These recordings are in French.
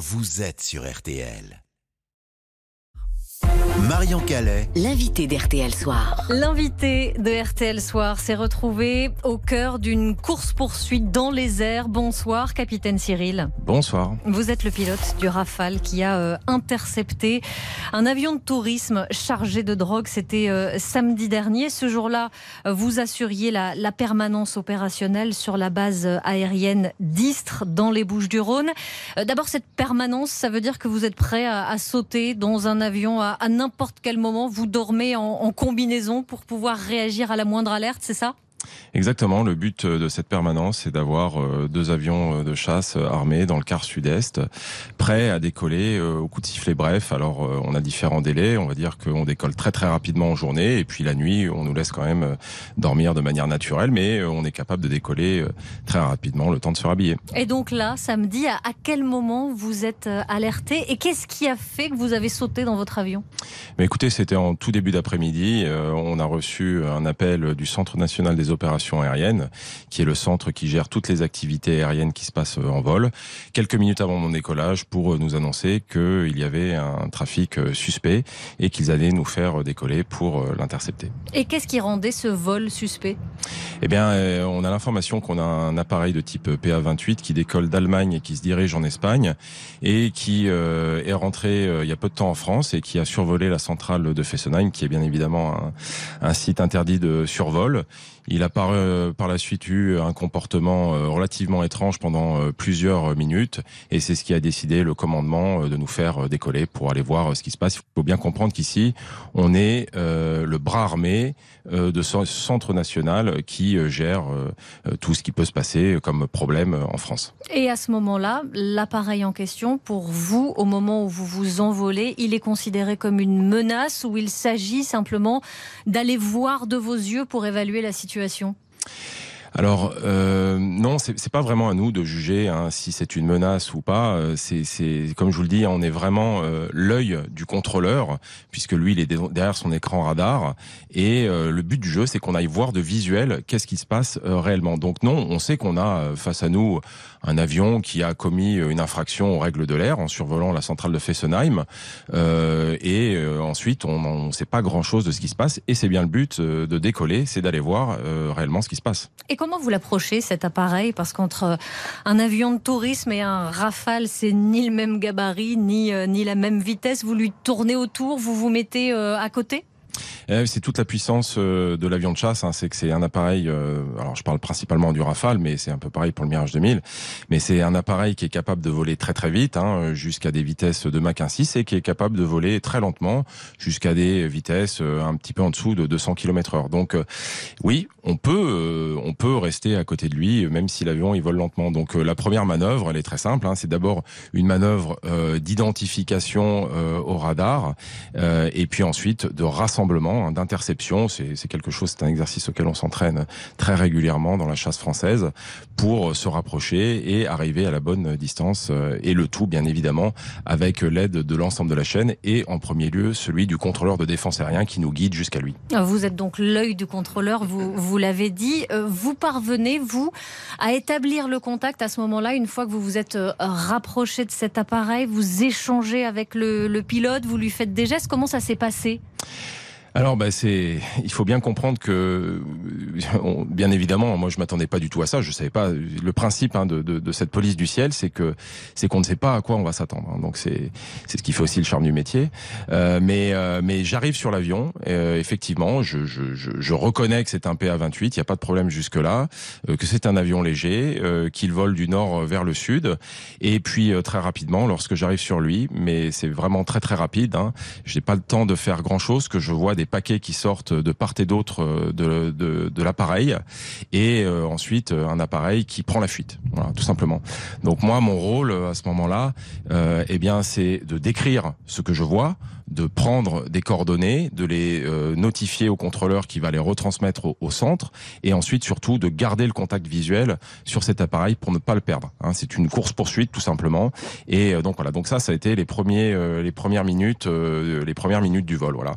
vous êtes sur RTL. Marion Calais. L'invité d'RTL Soir. L'invité de RTL Soir s'est retrouvé au cœur d'une course-poursuite dans les airs. Bonsoir, capitaine Cyril. Bonsoir. Vous êtes le pilote du Rafale qui a euh, intercepté un avion de tourisme chargé de drogue. C'était euh, samedi dernier. Ce jour-là, euh, vous assuriez la, la, permanence opérationnelle sur la base aérienne d'Istres dans les Bouches-du-Rhône. D'abord, cette permanence, ça veut dire que vous êtes prêt à, à sauter dans un avion à, à n'importe quel moment, vous dormez en, en combinaison pour pouvoir réagir à la moindre alerte, c'est ça? Exactement. Le but de cette permanence, c'est d'avoir euh, deux avions de chasse armés dans le quart sud-est, prêts à décoller euh, au coup de sifflet bref. Alors, euh, on a différents délais. On va dire qu'on décolle très très rapidement en journée, et puis la nuit, on nous laisse quand même dormir de manière naturelle, mais on est capable de décoller très rapidement, le temps de se rhabiller. Et donc là, samedi, à quel moment vous êtes alerté? Et qu'est-ce qui a fait que vous avez sauté dans votre avion? Mais écoutez, c'était en tout début d'après-midi. On a reçu un appel du Centre national des opérations aériennes, qui est le centre qui gère toutes les activités aériennes qui se passent en vol, quelques minutes avant mon décollage pour nous annoncer qu'il y avait un trafic suspect et qu'ils allaient nous faire décoller pour l'intercepter. Et qu'est-ce qui rendait ce vol suspect? Eh bien, on a l'information qu'on a un appareil de type PA-28 qui décolle d'Allemagne et qui se dirige en Espagne et qui est rentré il y a peu de temps en France et qui a survolé la centrale de Fessenheim, qui est bien évidemment un, un site interdit de survol. Il a par, euh, par la suite eu un comportement euh, relativement étrange pendant euh, plusieurs minutes et c'est ce qui a décidé le commandement de nous faire décoller pour aller voir ce qui se passe. Il faut bien comprendre qu'ici, on est le bras armé de ce centre national qui gère tout ce qui peut se passer comme problème en France. Et à ce moment-là, l'appareil en question, pour vous, au moment où vous vous envolez, il est considéré comme une menace ou il s'agit simplement d'aller voir de vos yeux pour évaluer la situation situation? Alors euh, non, c'est pas vraiment à nous de juger hein, si c'est une menace ou pas. C'est comme je vous le dis, on est vraiment euh, l'œil du contrôleur puisque lui il est derrière son écran radar et euh, le but du jeu c'est qu'on aille voir de visuel qu'est-ce qui se passe euh, réellement. Donc non, on sait qu'on a euh, face à nous un avion qui a commis une infraction aux règles de l'air en survolant la centrale de Fessenheim et ensuite on ne sait pas grand-chose de ce qui se passe et c'est bien le but de décoller, c'est d'aller voir réellement ce qui se passe. Comment vous l'approchez cet appareil? Parce qu'entre un avion de tourisme et un Rafale, c'est ni le même gabarit, ni, ni la même vitesse. Vous lui tournez autour, vous vous mettez à côté? C'est toute la puissance de l'avion de chasse. Hein. C'est que c'est un appareil. alors, je parle principalement du Rafale, mais c'est un peu pareil pour le Mirage 2000. Mais c'est un appareil qui est capable de voler très très vite, hein, jusqu'à des vitesses de Mach 1.6, et qui est capable de voler très lentement, jusqu'à des vitesses un petit peu en dessous de 200 km/h. Donc, oui, on peut, on peut rester à côté de lui, même si l'avion il vole lentement. Donc, la première manœuvre, elle est très simple. Hein. C'est d'abord une manœuvre d'identification au radar, et puis ensuite de rassemblement d'interception. C'est quelque chose, c'est un exercice auquel on s'entraîne très régulièrement dans la chasse française pour se rapprocher et arriver à la bonne distance. Et le tout, bien évidemment, avec l'aide de l'ensemble de la chaîne et en premier lieu celui du contrôleur de défense aérien qui nous guide jusqu'à lui. Vous êtes donc l'œil du contrôleur, vous, l'avez dit. Vous parvenez, vous, à établir le contact à ce moment-là, une fois que vous vous êtes rapproché de cet appareil, vous échangez avec le pilote, vous lui faites des gestes. Comment ça s'est passé? Alors, bah, c'est, il faut bien comprendre que, bien évidemment, moi, je m'attendais pas du tout à ça. Je savais pas. Le principe hein, de, de, de, cette police du ciel, c'est que, c'est qu'on ne sait pas à quoi on va s'attendre. Hein. Donc, c'est, c'est ce qui fait aussi le charme du métier. Euh, mais, euh, mais j'arrive sur l'avion. Euh, effectivement, je, je, je, je, reconnais que c'est un PA-28. Il n'y a pas de problème jusque là. Euh, que c'est un avion léger, euh, qu'il vole du nord vers le sud. Et puis très rapidement, lorsque j'arrive sur lui, mais c'est vraiment très très rapide. Hein, je n'ai pas le temps de faire grand chose. Que je vois des paquets qui sortent de part et d'autre de, de, de l'appareil et euh, ensuite un appareil qui prend la fuite. Tout simplement. Donc moi, mon rôle à ce moment-là, euh, eh bien, c'est de décrire ce que je vois, de prendre des coordonnées, de les euh, notifier au contrôleur qui va les retransmettre au, centre, et ensuite surtout de garder le contact visuel sur cet appareil pour ne pas le perdre. Hein, c'est une course poursuite tout simplement. Et euh, donc voilà, donc ça, ça a été les premiers, euh, les premières minutes, les premières minutes du vol. Voilà.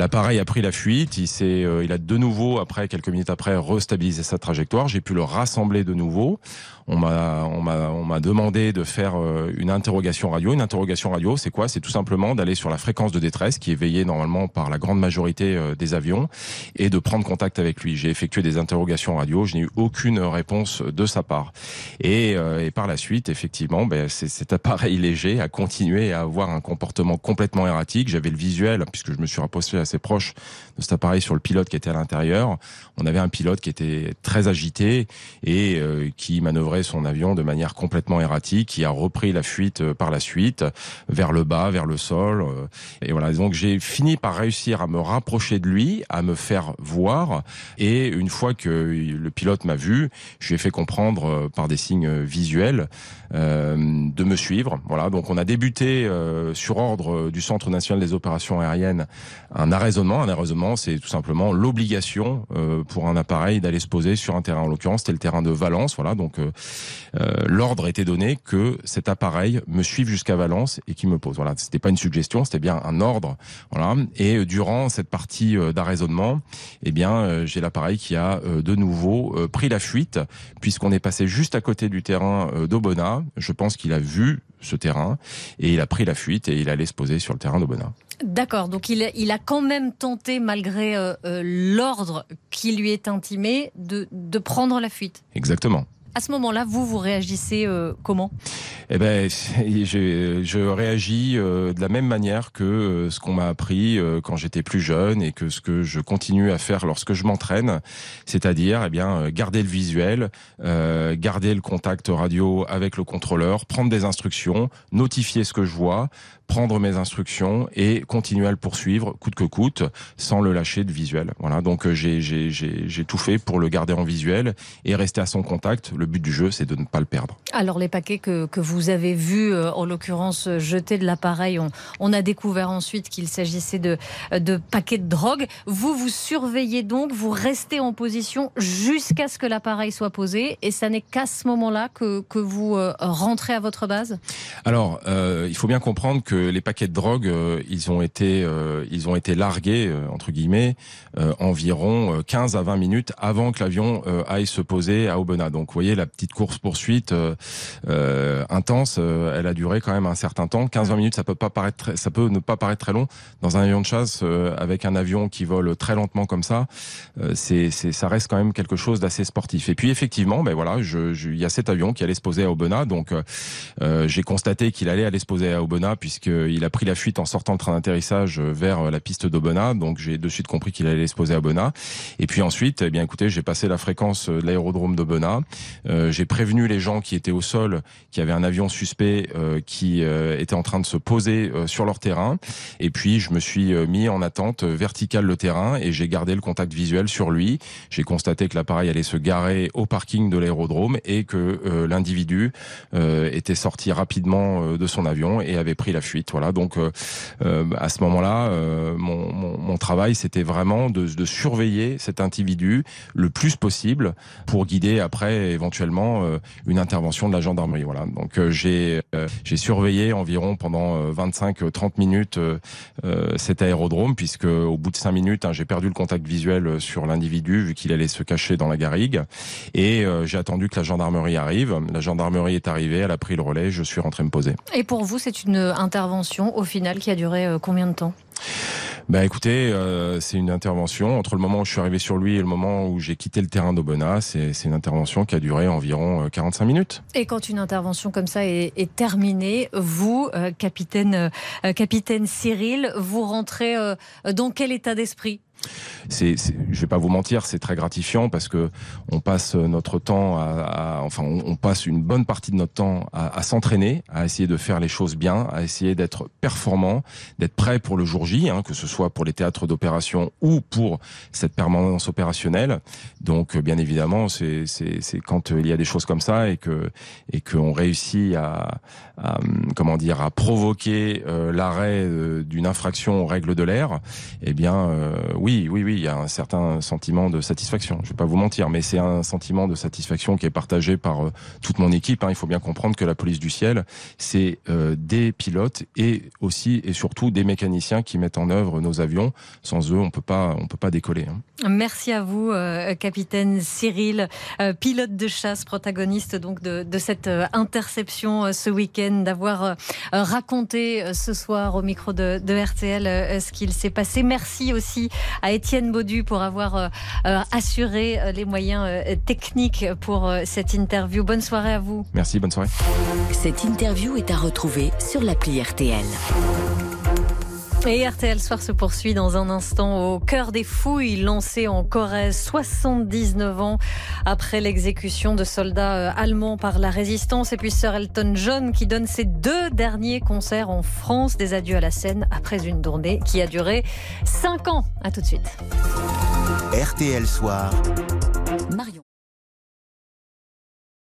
L'appareil a pris la fuite, il, s'est, il a de nouveau, après quelques minutes après, restabilisé sa trajectoire. J'ai pu le rassembler de nouveau on m'a on m'a on m'a demandé de faire euh, une interrogation radio. Une interrogation radio, c'est quoi? C'est tout simplement d'aller sur la fréquence de détresse qui est veillée normalement par la grande majorité euh, des avions et de prendre contact avec lui. J'ai effectué des interrogations radio, je n'ai eu aucune réponse de sa part. Et, euh, et par la suite, effectivement, ben, cet appareil léger a continué à avoir un comportement complètement erratique. J'avais le visuel puisque je me suis rapproché assez proche de cet appareil sur le pilote qui était à l'intérieur. On avait un pilote qui était très agité et qui manœuvrait son avion de manière complètement erratique, qui a repris la fuite euh, par la suite vers le bas, vers le sol. Euh, et voilà, donc j'ai fini par réussir à me rapprocher de lui, à me faire voir. Et une fois que le pilote m'a vu, je lui ai fait comprendre euh, par des signes visuels euh, de me suivre. Voilà, donc on a débuté euh, sur ordre du Centre national des opérations aériennes un arraisonnement. Un arraisonnement, c'est tout simplement l'obligation euh, pour un appareil d'aller se poser sur un terrain. En l'occurrence, c'était le terrain de Valence. Voilà, donc l'ordre était donné que cet appareil me suive jusqu'à Valence et qu'il me pose. Voilà, c'était pas une suggestion, c'était bien un ordre. Voilà, et durant cette partie d'arraisonnement, eh bien, j'ai l'appareil qui a de nouveau pris la fuite puisqu'on est passé juste à côté du terrain d'Obona je pense qu'il a vu ce terrain et il a pris la fuite et il allait se poser sur le terrain d'Obona. D'accord, donc il, a quand même tenté, malgré euh, euh, l'ordre qui lui est intimé, de, de prendre la fuite. Exactement. À ce moment-là, vous, vous réagissez euh, comment? Eh ben, je, réagis euh, de la même manière que euh, ce qu'on m'a appris quand j'étais plus jeune et que ce que je continue à faire lorsque je m'entraîne, c'est-à-dire, eh bien, garder le visuel, garder le contact radio avec le contrôleur, prendre des instructions, notifier ce que je vois, prendre mes instructions et continuer à le poursuivre coûte que coûte sans le lâcher de visuel. Voilà, donc j'ai tout fait pour le garder en visuel et rester à son contact le but du jeu, c'est de ne pas le perdre. Alors les paquets que, que vous avez vus, euh, en l'occurrence jetés de l'appareil, on, on, a découvert ensuite qu'il s'agissait de, de paquets de drogue. Vous, vous surveillez donc, vous restez en position jusqu'à ce que l'appareil soit posé, et ça n'est qu'à ce moment-là que, que vous euh, rentrez à votre base? Alors, euh, il faut bien comprendre que les paquets de drogue, euh, ils ont été, euh, ils ont été largués entre guillemets environ 15 à 20 minutes avant que l'avion aille se poser à Aubenas. Donc, vous voyez la petite course poursuite euh, intense, elle a duré quand même un certain temps. 15-20 minutes, ça peut pas paraître, ça peut ne pas paraître très long dans un avion de chasse avec un avion qui vole très lentement comme ça. c'est, ça reste quand même quelque chose d'assez sportif. Et puis effectivement, ben voilà, il y a cet avion qui allait se poser à Aubenas, donc j'ai constaté qu'il allait aller se poser à Aubenas puisqu'il a pris la fuite en sortant le train d'atterrissage vers la piste d'Aubenas. Donc j'ai de suite compris qu'il allait se poser à Aubenas. Et puis ensuite, eh bien écoutez, j'ai passé la fréquence de l'aérodrome d'Aubenas. Euh, j'ai prévenu les gens qui étaient au sol, qui avaient un avion suspect euh, qui euh, était en train de se poser euh, sur leur terrain. Et puis je me suis euh, mis en attente verticale le terrain et j'ai gardé le contact visuel sur lui. J'ai constaté que l'appareil allait se garer au parking de l'aérodrome et que l'individu était sorti rapidement de son avion et avait pris la fuite. Voilà. Donc à ce moment-là, mon, mon, mon, travail c'était vraiment de, de surveiller cet individu le plus possible pour guider après éventuellement euh, une intervention de la gendarmerie. Voilà. Donc euh, j'ai euh, j'ai surveillé environ pendant 25-30 minutes cet aérodrome puisque au bout de 5 minutes hein, j'ai perdu le contact visuel sur l'individu vu qu'il allait se cacher dans la garrigue et j'ai attendu que la gendarmerie arrive. La gendarmerie est arrivée, elle a pris le relais, je suis rentré me poser. Et pour vous, c'est une intervention au final qui a duré combien de temps? Bah écoutez, euh, c'est une intervention entre le moment où je suis arrivé sur lui et le moment où j'ai quitté le terrain d'Aubenas. C'est une intervention qui a duré environ 45 euh, minutes. Et quand une intervention comme ça est, est terminée, vous, euh, capitaine, capitaine Cyril, vous rentrez dans quel état d'esprit? C'est, je vais pas vous mentir, c'est très gratifiant parce que on passe notre temps à, enfin, on, passe une bonne partie de notre temps à, s'entraîner, à essayer de faire les choses bien, à essayer d'être performant, d'être prêt pour le jour J, hein, que ce soit pour les théâtres d'opération ou pour cette permanence opérationnelle. Donc, bien évidemment, c'est, quand il y a des choses comme ça et que et qu'on réussit à, comment dire, à provoquer euh, l'arrêt euh, d'une infraction aux règles de l'air, eh bien, euh, oui oui, oui, oui, il y a un certain sentiment de satisfaction. Je vais pas vous mentir, mais c'est un sentiment de satisfaction qui est partagé par euh, toute mon équipe. Hein. Il faut bien comprendre que la police du ciel, c'est euh, des pilotes et aussi et surtout des mécaniciens qui mettent en œuvre nos avions. Sans eux, on peut pas, on peut pas décoller. Hein. Merci à vous, euh, capitaine Cyril, pilote de chasse, protagoniste donc de, de cette interception ce week-end, d'avoir raconté ce soir au micro de, de RTL ce qu'il s'est passé. Merci aussi à Étienne Baudu pour avoir euh, euh, assuré euh, les moyens techniques pour cette interview. Bonne soirée à vous. Merci, bonne soirée. Cette interview est à retrouver sur l'appli RTL. Et RTL Soir se poursuit dans un instant au cœur des fouilles lancées en Corrèze 79 ans après l'exécution de soldats allemands par la résistance. Et puis Sir Elton John qui donne ses deux derniers concerts en France. Des adieux à la scène après une tournée qui a duré 5 ans. À tout de suite. RTL Soir. Marion.